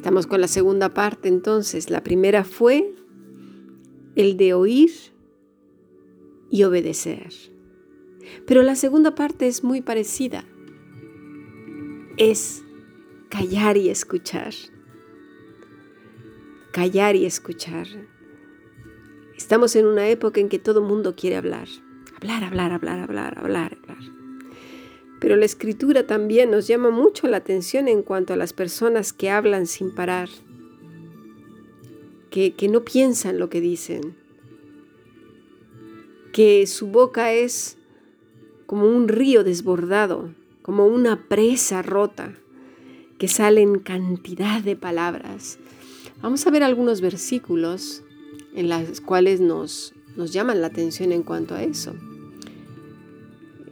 Estamos con la segunda parte entonces. La primera fue el de oír y obedecer. Pero la segunda parte es muy parecida. Es callar y escuchar. Callar y escuchar. Estamos en una época en que todo mundo quiere hablar. Hablar, hablar, hablar, hablar, hablar, hablar. Pero la escritura también nos llama mucho la atención en cuanto a las personas que hablan sin parar, que, que no piensan lo que dicen, que su boca es como un río desbordado, como una presa rota, que salen cantidad de palabras. Vamos a ver algunos versículos en los cuales nos, nos llaman la atención en cuanto a eso.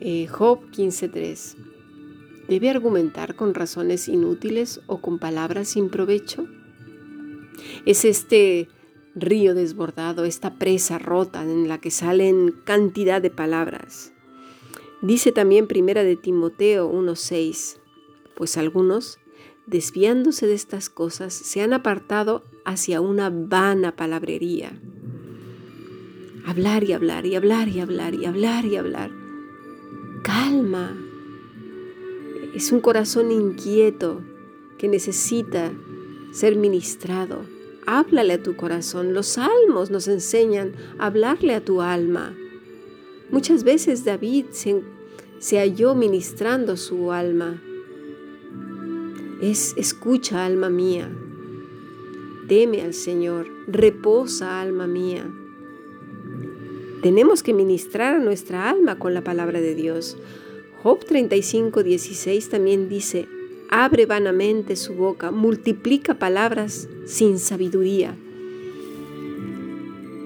Eh, Job 15.3. ¿Debe argumentar con razones inútiles o con palabras sin provecho? Es este río desbordado, esta presa rota en la que salen cantidad de palabras. Dice también Primera de Timoteo 1.6, pues algunos, desviándose de estas cosas, se han apartado hacia una vana palabrería. Hablar y hablar y hablar y hablar y hablar y hablar calma. Es un corazón inquieto que necesita ser ministrado. Háblale a tu corazón. Los salmos nos enseñan a hablarle a tu alma. Muchas veces David se, halló ministrando su alma. Es escucha, alma mía. Teme al Señor. Reposa, alma mía. Tenemos que ministrar a nuestra alma con la palabra de Dios. Job 35, 16 también dice, abre vanamente su boca, multiplica palabras sin sabiduría.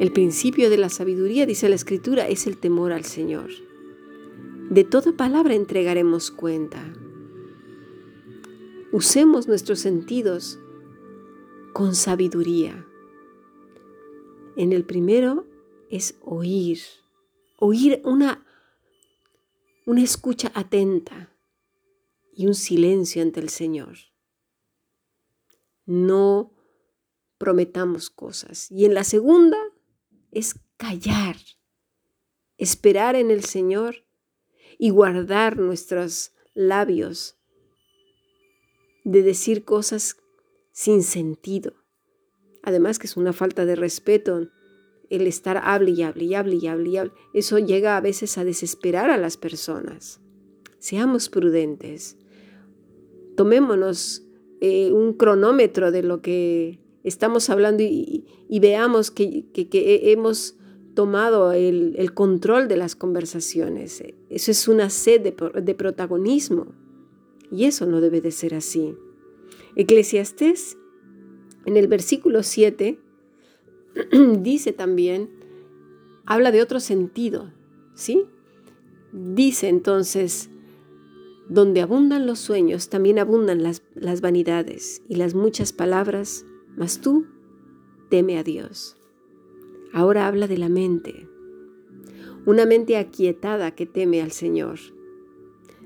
El principio de la sabiduría, dice la Escritura, es el temor al Señor. De toda palabra entregaremos cuenta. Usemos nuestros sentidos con sabiduría. En el primero es oír, oír una, una escucha atenta y un silencio ante el Señor. No prometamos cosas. Y en la segunda es callar, esperar en el Señor y guardar nuestros labios de decir cosas sin sentido. Además que es una falta de respeto el estar hable y hable y hable y hable y hable, eso llega a veces a desesperar a las personas. Seamos prudentes. Tomémonos eh, un cronómetro de lo que estamos hablando y, veamos que, hemos tomado el, control de las conversaciones. Eso es una sed de, protagonismo y eso no debe de ser así. Eclesiastés, en el versículo 7, dice también, habla de otro sentido, ¿sí? Dice entonces, donde abundan los sueños, también abundan las, las vanidades y las muchas palabras, mas tú teme a Dios. Ahora habla de la mente, una mente aquietada que teme al Señor.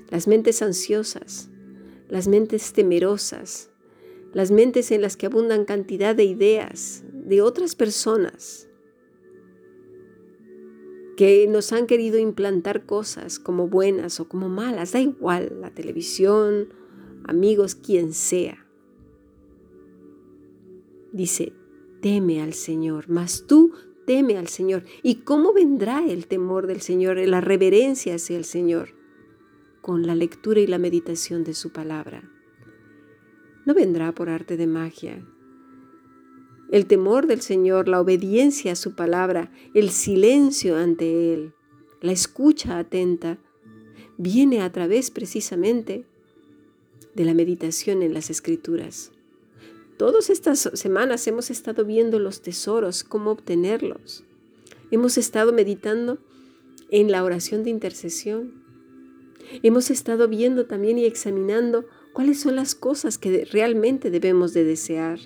Las mentes ansiosas, las mentes temerosas, las mentes en las que abundan cantidad de ideas de otras personas que nos han querido implantar cosas como buenas o como malas, da igual, la televisión, amigos, quien sea. Dice, teme al Señor, mas tú teme al Señor. ¿Y cómo vendrá el temor del Señor, la reverencia hacia el Señor? Con la lectura y la meditación de su palabra no vendrá por arte de magia. El temor del Señor, la obediencia a su palabra, el silencio ante Él, la escucha atenta, viene a través precisamente de la meditación en las escrituras. Todas estas semanas hemos estado viendo los tesoros, cómo obtenerlos. Hemos estado meditando en la oración de intercesión. Hemos estado viendo también y examinando cuáles son las cosas que realmente debemos de desear.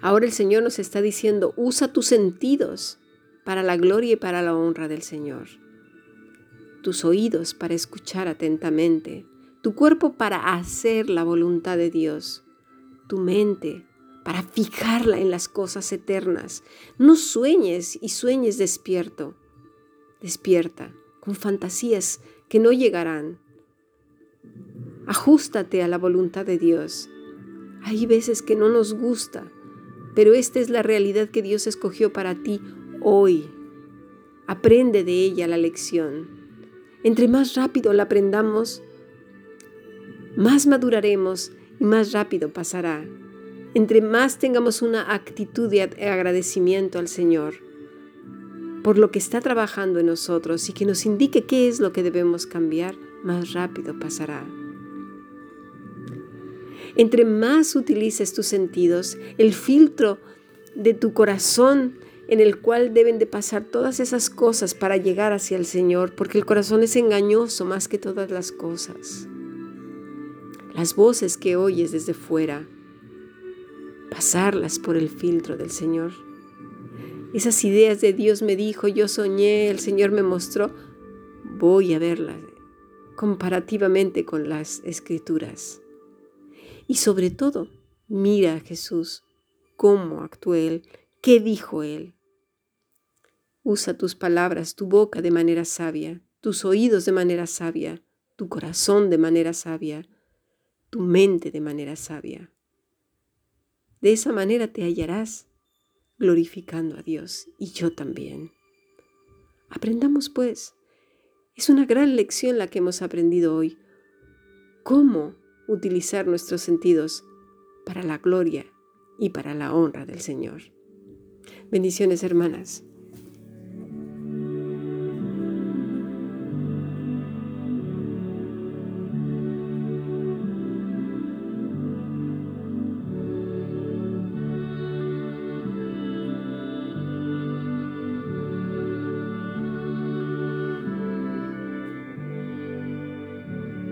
Ahora el Señor nos está diciendo, usa tus sentidos para la gloria y para la honra del Señor. tus oídos para escuchar atentamente, tu cuerpo para hacer la voluntad de Dios, tu mente para fijarla en las cosas eternas. No sueñes y sueñes despierto. Despierta con fantasías que no llegarán. Ajústate a la voluntad de Dios. Hay veces que no nos gusta, pero esta es la realidad que Dios escogió para ti hoy. Aprende de ella la lección. Entre más rápido la aprendamos, más maduraremos y más rápido pasará. Entre más tengamos una actitud de agradecimiento al Señor por lo que está trabajando en nosotros y que nos indique qué es lo que debemos cambiar, más rápido pasará. Entre más utilices tus sentidos, el filtro de tu corazón en el cual deben de pasar todas esas cosas para llegar hacia el Señor, porque el corazón es engañoso más que todas las cosas las voces que oyes desde fuera, pasarlas por el filtro del Señor. Esas ideas de Dios me dijo, yo soñé, el Señor me mostró, voy a verlas comparativamente con las escrituras. Y sobre todo, mira a Jesús, cómo actuó Él, qué dijo Él. Usa tus palabras, tu boca de manera sabia, tus oídos de manera sabia, tu corazón de manera sabia tu mente de manera sabia. De esa manera te hallarás glorificando a Dios y yo también. Aprendamos pues. Es una gran lección la que hemos aprendido hoy. Cómo utilizar nuestros sentidos para la gloria y para la honra del Señor. Bendiciones hermanas.